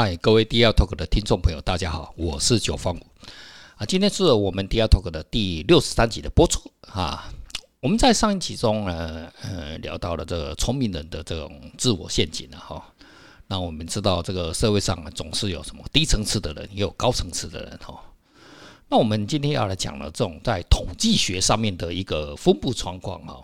嗨，各位 DR Talk 的听众朋友，大家好，我是九方啊。今天是我们 DR Talk 的第六十三集的播出啊。我们在上一集中呢，呃，聊到了这个聪明人的这种自我陷阱了哈。那我们知道，这个社会上总是有什么低层次的人，也有高层次的人哈。那我们今天要来讲的这种在统计学上面的一个分布状况哈。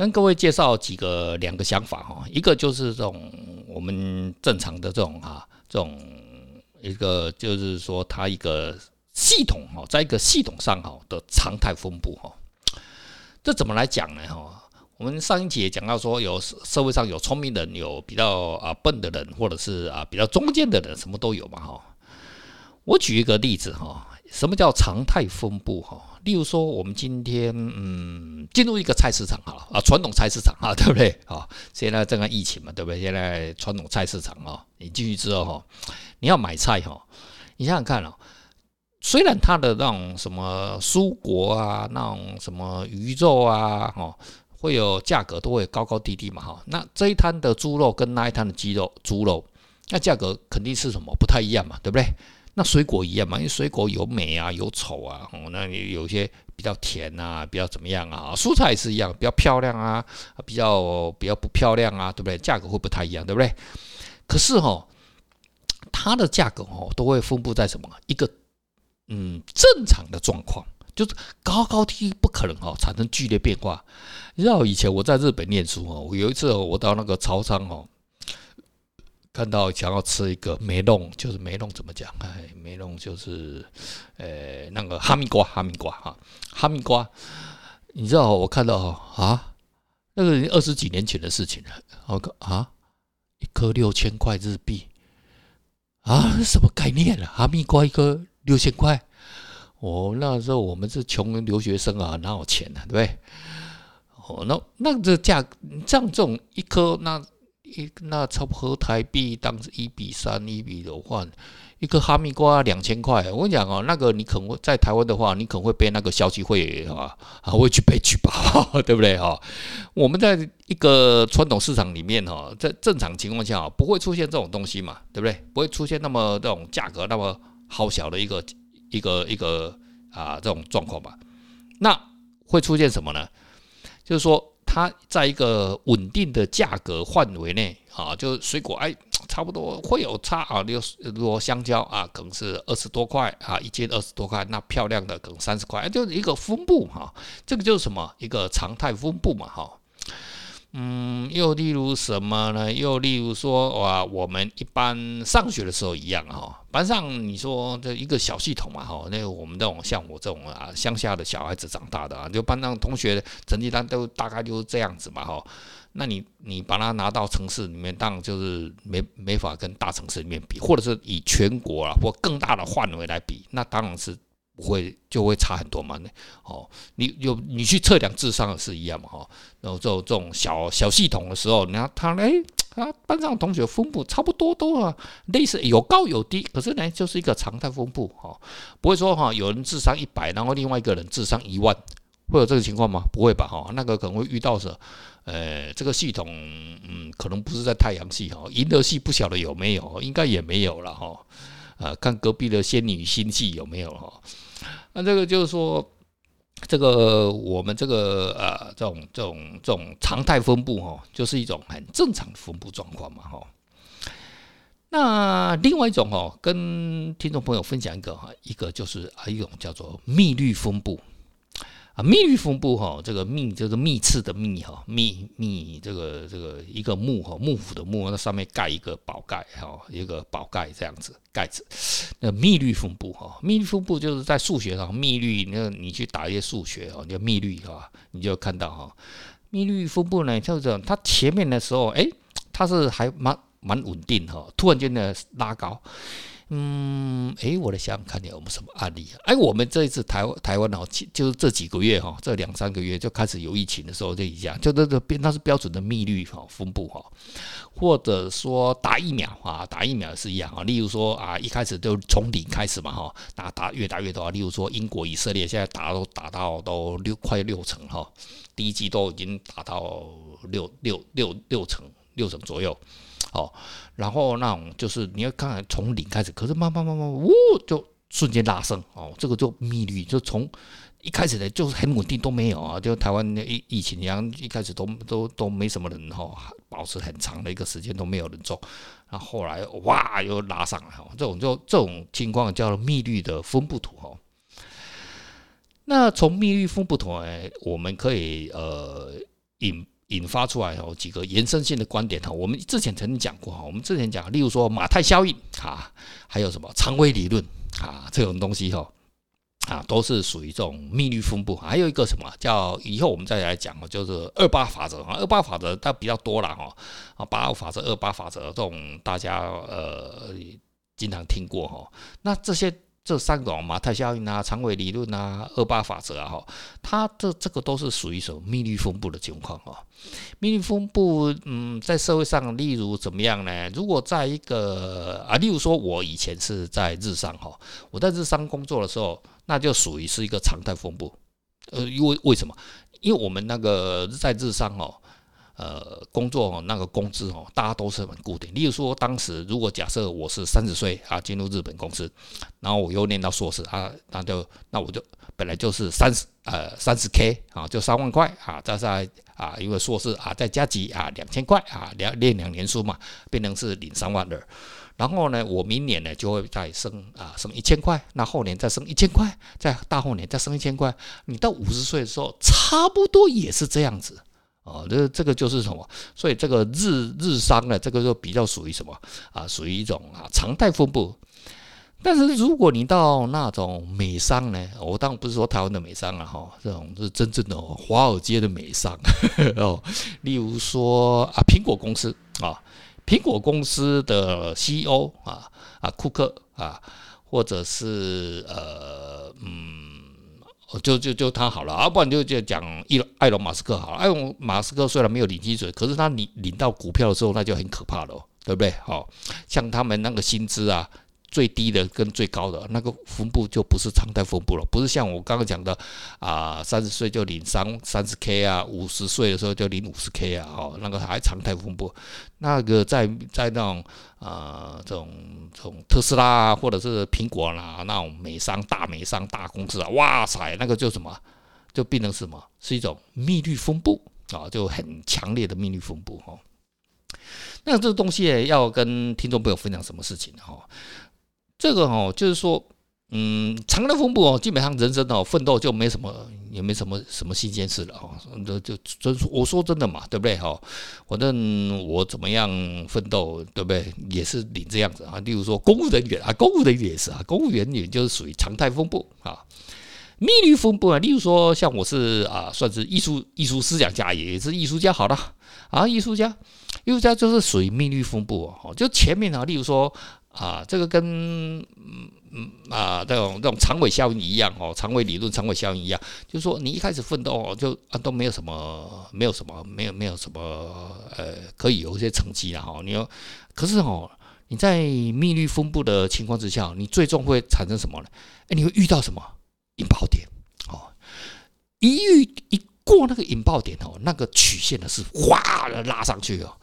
跟各位介绍几个两个想法哈，一个就是这种我们正常的这种哈，这种一个就是说它一个系统哈，在一个系统上哈的常态分布哈，这怎么来讲呢哈？我们上一节讲到说，有社会上有聪明人，有比较啊笨的人，或者是啊比较中间的人，什么都有嘛哈。我举一个例子哈，什么叫常态分布哈？例如说，我们今天嗯进入一个菜市场哈啊，传统菜市场啊，对不对啊？现在正在疫情嘛，对不对？现在传统菜市场啊，你进去之后哈，你要买菜哈，你想想看啊，虽然它的那种什么蔬果啊，那种什么鱼肉啊，哈，会有价格都会高高低低嘛哈。那这一摊的猪肉跟那一摊的鸡肉、猪肉，那价格肯定是什么不太一样嘛，对不对？那水果一样嘛，因为水果有美啊，有丑啊，哦，那你有些比较甜啊，比较怎么样啊？蔬菜也是一样，比较漂亮啊，比较比较不漂亮啊，对不对？价格会不太一样，对不对？可是哈，它的价格哦，都会分布在什么一个嗯正常的状况，就是高高低低不可能哈产生剧烈变化。你知道以前我在日本念书哦，我有一次我到那个超商哦。看到想要吃一个梅弄，就是梅弄怎么讲？哎，梅弄就是，呃，那个哈密瓜，哈密瓜哈，哈密瓜。你知道我看到啊，那个二十几年前的事情了。我靠啊，一颗六千块日币啊，什么概念啊？哈密瓜一颗六千块？哦，那时候我们是穷人留学生啊，哪有钱呢？对不对？哦，那那这价，像这种一颗那。一那差不多台币当时一比三一比的换，一个哈密瓜两千块。我跟你讲哦，那个你可能会在台湾的话，你可能会被那个消基会啊啊会去被举报，对不对哈？我们在一个传统市场里面哈，在正常情况下不会出现这种东西嘛，对不对？不会出现那么这种价格那么好小的一个一个一个啊这种状况吧？那会出现什么呢？就是说。它在一个稳定的价格范围内啊，就水果哎，差不多会有差啊。例如说香蕉啊，可能是二十多块啊，一斤二十多块，那漂亮的可能三十块，就是一个分布哈。这个就是什么？一个常态分布嘛哈。又例如什么呢？又例如说，哇，我们一般上学的时候一样哈，班上你说这一个小系统嘛哈，那个我们这种像我这种啊乡下的小孩子长大的啊，就班上同学成绩单都大概就是这样子嘛哈。那你你把它拿到城市里面，当然就是没没法跟大城市里面比，或者是以全国啊或更大的范围来比，那当然是。会就会差很多嘛？哦，你有你去测量智商也是一样嘛？哈，然后这种这种小小系统的时候，你看他哎，他班上同学分布差不多都啊，类似有高有低，可是呢，就是一个常态分布哈，不会说哈，有人智商一百，然后另外一个人智商一万，会有这个情况吗？不会吧？哈，那个可能会遇到是，呃，这个系统嗯，可能不是在太阳系哈，银河系不晓得有没有，应该也没有了哈，啊，看隔壁的仙女星系有没有哈。那这个就是说，这个我们这个呃，这种这种这种常态分布哈，就是一种很正常的分布状况嘛哈。那另外一种哦，跟听众朋友分享一个哈，一个就是啊，一种叫做密律分布。啊，幂律分布哈，这个密就是密次的密哈，密密这个这个一个幕哈，幕府的幕，那上面盖一个宝盖哈，一个宝盖这样子盖子。那密律分布哈，密律分布就是在数学上密律，那你去打一些数学哦，叫密律哈，你就看到哈，密律分布呢，就是它前面的时候，哎，它是还蛮蛮稳定哈，突然间呢拉高。嗯，诶，我来想想看，你有没有什么案例啊？哎，我们这一次台湾台湾哦，就是这几个月哈，这两三个月就开始有疫情的时候就一样，就这个变，它是标准的幂律哈分布哈，或者说打疫苗啊，打疫苗也是一样啊。例如说啊，一开始就从零开始嘛哈，打打越打越多啊。例如说英国、以色列现在打都打到都六快六成哈，第一剂都已经打到六六六六成。六成左右，哦，然后那种就是你要看从零开始，可是慢慢慢慢，呜，就瞬间拉升，哦，这个就密率就从一开始的就是很稳定都没有啊，就台湾疫疫情一样，一开始都都都没什么人哈，保持很长的一个时间都没有人做，那后来哇又拉上来哈，这种就这种情况叫做密率的分布图哈。那从密率分布图，我们可以呃引引发出来哦几个延伸性的观点哈。我们之前曾经讲过哈，我们之前讲，例如说马太效应啊，还有什么长尾理论啊这种东西哈啊，都是属于这种密律分布。还有一个什么叫以后我们再来讲，就是二八法则啊，二八法则它比较多了哈啊，八二法则、二八法则这种大家呃经常听过哈。那这些。这三种马太效应啊、长尾理论啊、二八法则啊，哈，它的这个都是属于什么密律分布的情况啊。密律分布，嗯，在社会上，例如怎么样呢？如果在一个啊，例如说，我以前是在日商哈，我在日商工作的时候，那就属于是一个常态分布。呃，因为为什么？因为我们那个在日商哦。呃，工作那个工资哦，大家都是很固定。例如说，当时如果假设我是三十岁啊，进入日本公司，然后我又念到硕士啊，那就那我就本来就是三十呃三十 K 啊，就三万块啊，再在啊，因为硕士啊再加级啊两千块啊，两念两年书嘛，变成是领三万二。然后呢，我明年呢就会再升啊升一千块，那后年再升一千块，再大后年再升一千块。你到五十岁的时候，差不多也是这样子。哦，这这个就是什么？所以这个日日商呢，这个就比较属于什么啊？属于一种啊常态分布。但是如果你到那种美商呢，我当然不是说台湾的美商了哈，这种是真正的华尔街的美商 哦。例如说啊，苹果公司啊，苹果公司的 CEO 啊啊，库克啊，或者是呃嗯。就就就他好了，啊，不然就就讲伊埃隆马斯克好了。埃隆马斯克虽然没有领薪水，可是他领领到股票的时候，那就很可怕了，对不对？好，像他们那个薪资啊。最低的跟最高的那个分布就不是常态分布了，不是像我刚刚讲的啊，三十岁就领三三十 K 啊，五十岁的时候就领五十 K 啊，哦，那个还常态分布。那个在在那种啊这种这种特斯拉啊，或者是苹果啦那种美商大美商大公司啊，哇塞，那个就什么就变成什么是一种密率分布啊，就很强烈的密率分布哈。那这个东西要跟听众朋友分享什么事情哈？这个哦，就是说，嗯，常态分布哦，基本上人生哦，奋斗就没什么，也没什么什么新鲜事了哦。就就真，我说真的嘛，对不对哈？反正我怎么样奋斗，对不对？也是领这样子啊。例如说，公务人员啊，公务人员也是啊，公务员也就是属于常态分布啊。密率分布啊，例如说，像我是啊，算是艺术艺术思想家，也是艺术家，好了啊，艺术家，艺术家就是属于密率分布哦。就前面啊，例如说。啊，这个跟嗯嗯啊这种这种长尾效应一样哦，长尾理论、长尾效应一样，就是说你一开始奋斗哦，就啊都没有什么，没有什么，没有没有什么呃，可以有一些成绩了哈。你要可是哦，你在密率分布的情况之下，你最终会产生什么呢？哎，你会遇到什么引爆点哦？一遇一过那个引爆点哦，那个曲线呢是哗的拉上去哦。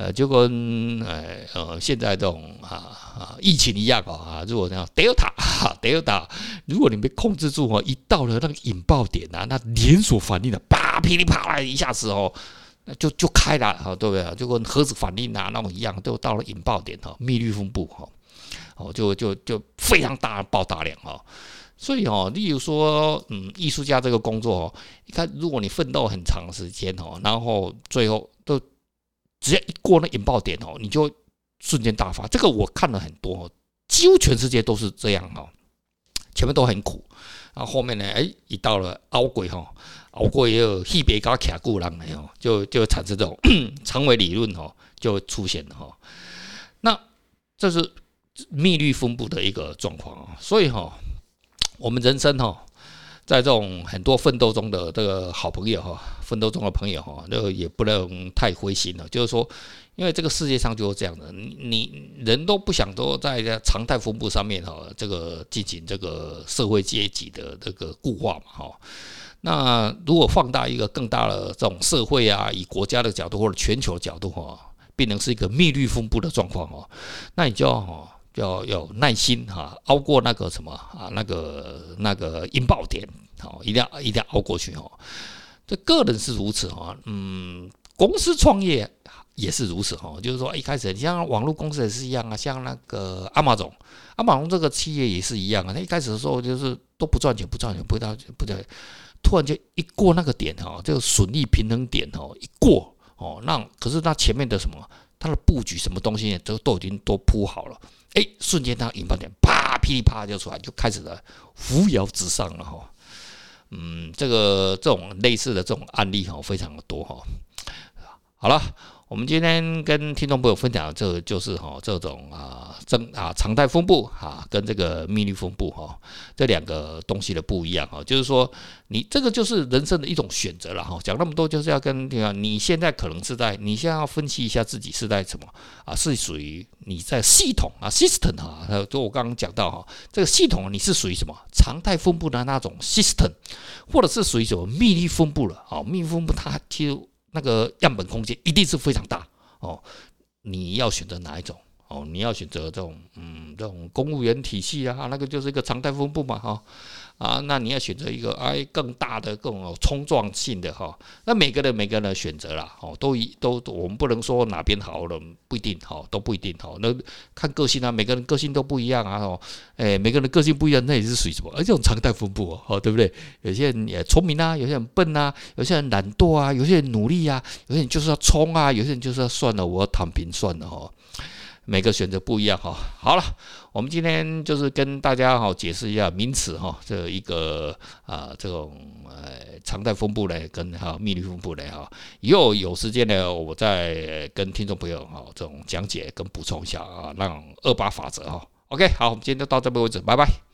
呃，就跟呃呃现在这种啊啊疫情一样啊，如果那样 Delta 哈 Delta，如果你没控制住哦，一到了那个引爆点啊，那连锁反应的啪噼里啪啦一下子哦，那就就开了啊，对不对？就跟核子反应啊那种一样，都到了引爆点哈，密率分布哈，哦就就就非常大的爆炸量哈，所以哦，例如说嗯艺术家这个工作哦，你看如果你奋斗很长时间哦，然后最后都。只要一过那引爆点哦，你就瞬间大发。这个我看了很多，几乎全世界都是这样哦。前面都很苦，然后后面呢，哎，一到了熬过哈，熬过也有特别高卡固浪的哦，就就产生这种 长尾理论哦，就出现了哈。那这是密律分布的一个状况啊，所以哈，我们人生哈。在这种很多奋斗中的这个好朋友哈，奋斗中的朋友哈，那也不能太灰心了。就是说，因为这个世界上就是这样的，你人都不想都在常态分布上面哈，这个进行这个社会阶级的这个固化嘛哈。那如果放大一个更大的这种社会啊，以国家的角度或者全球角度哈，变成是一个密律分布的状况哦，那你就要哈要要有耐心哈，熬过那个什么啊那个那个引爆点，好，一定要一定要熬过去哦。这个人是如此哈，嗯，公司创业也是如此哈，就是说一开始你像网络公司也是一样啊，像那个阿马总，阿马总这个企业也是一样啊，他一开始的时候就是都不赚钱，不赚钱，不到不对，突然间一过那个点哈，这个损益平衡点哈，一过哦，那可是他前面的什么，它的布局什么东西都都已经都铺好了，哎，瞬间它引爆点啪噼里啪就出来，就开始了扶摇直上了哈。这个这种类似的这种案例哈，非常的多哈。好了。我们今天跟听众朋友分享的这就是哈这种啊正啊常态分布哈跟这个密律分布哈这两个东西的不一样哈，就是说你这个就是人生的一种选择了哈。讲那么多就是要跟你讲，你现在可能是在你现在要分析一下自己是在什么啊？是属于你在系统啊 system 哈，就我刚刚讲到哈这个系统你是属于什么常态分布的那种 system，或者是属于什么密律分布了啊？密律分布它就。那个样本空间一定是非常大哦，你要选择哪一种哦？你要选择这种嗯，这种公务员体系啊，那个就是一个常态分布嘛哈。啊，那你要选择一个哎更大的、更有冲撞性的哈。那每个人每个人的选择啦，哦，都一都我们不能说哪边好了，不一定哈，都不一定哈。那看个性啊，每个人个性都不一样啊。哦，哎，每个人个性不一样，那也是属于什么？而这种常态分布哦，对不对？有些人也聪明啊，有些人笨啊，有些人懒惰啊，有些人努力啊，有些人就是要冲啊，有些人就是要算了，我要躺平算了哈。每个选择不一样哈。好了，我们今天就是跟大家哈解释一下名词哈，这一个啊这种呃常态分布呢跟哈密律分布呢哈，以后有时间呢，我再跟听众朋友哈这种讲解跟补充一下啊，让二八法则哈。OK，好，我们今天就到这边为止，拜拜。